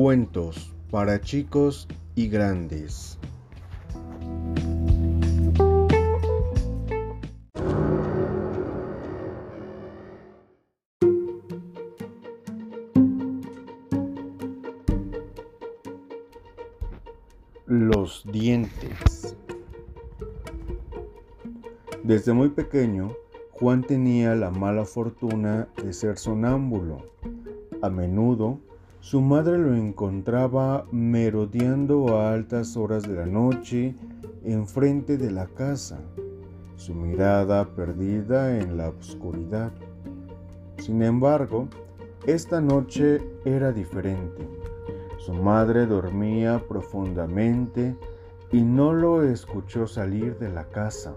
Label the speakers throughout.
Speaker 1: Cuentos para chicos y grandes. Los dientes. Desde muy pequeño, Juan tenía la mala fortuna de ser sonámbulo. A menudo su madre lo encontraba merodeando a altas horas de la noche enfrente de la casa, su mirada perdida en la oscuridad. Sin embargo, esta noche era diferente. Su madre dormía profundamente y no lo escuchó salir de la casa.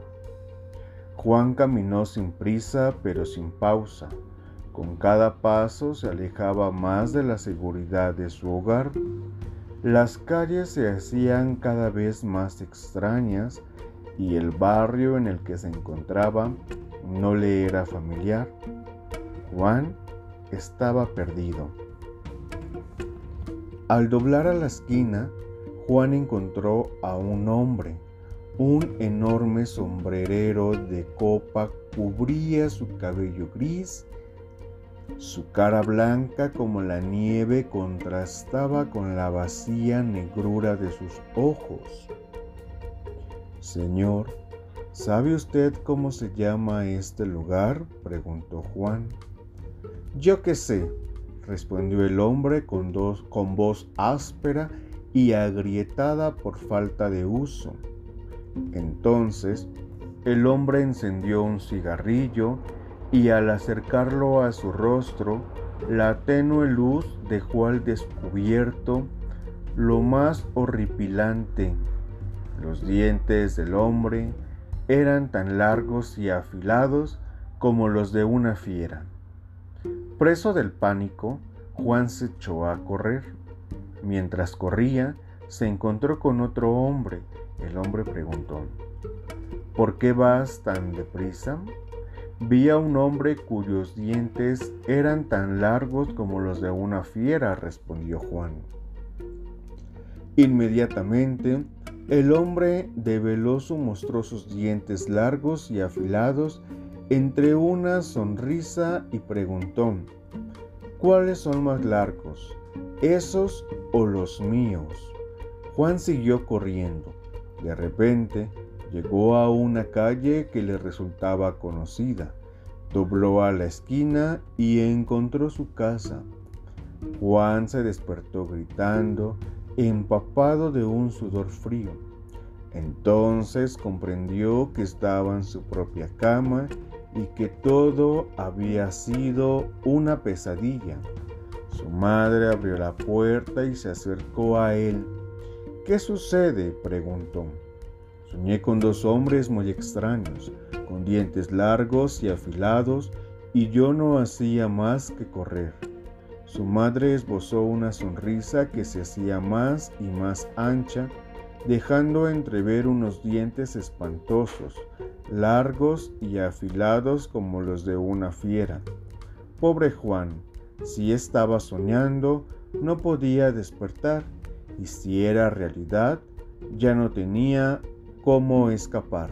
Speaker 1: Juan caminó sin prisa pero sin pausa con cada paso se alejaba más de la seguridad de su hogar. Las calles se hacían cada vez más extrañas y el barrio en el que se encontraba no le era familiar. Juan estaba perdido. Al doblar a la esquina, Juan encontró a un hombre. Un enorme sombrerero de copa cubría su cabello gris su cara blanca como la nieve contrastaba con la vacía negrura de sus ojos. Señor, ¿sabe usted cómo se llama este lugar? preguntó Juan. Yo qué sé, respondió el hombre con, con voz áspera y agrietada por falta de uso. Entonces, el hombre encendió un cigarrillo y al acercarlo a su rostro, la tenue luz dejó al descubierto lo más horripilante. Los dientes del hombre eran tan largos y afilados como los de una fiera. Preso del pánico, Juan se echó a correr. Mientras corría, se encontró con otro hombre. El hombre preguntó, ¿por qué vas tan deprisa? Vi a un hombre cuyos dientes eran tan largos como los de una fiera, respondió Juan. Inmediatamente, el hombre develó sus monstruosos dientes largos y afilados entre una sonrisa y preguntó, ¿cuáles son más largos, esos o los míos? Juan siguió corriendo. De repente, Llegó a una calle que le resultaba conocida. Dobló a la esquina y encontró su casa. Juan se despertó gritando, empapado de un sudor frío. Entonces comprendió que estaba en su propia cama y que todo había sido una pesadilla. Su madre abrió la puerta y se acercó a él. ¿Qué sucede? preguntó. Soñé con dos hombres muy extraños, con dientes largos y afilados, y yo no hacía más que correr. Su madre esbozó una sonrisa que se hacía más y más ancha, dejando entrever unos dientes espantosos, largos y afilados como los de una fiera. Pobre Juan, si estaba soñando, no podía despertar, y si era realidad, ya no tenía cómo escapar.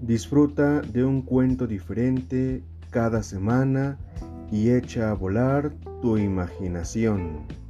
Speaker 1: Disfruta de un cuento diferente cada semana y echa a volar tu imaginación.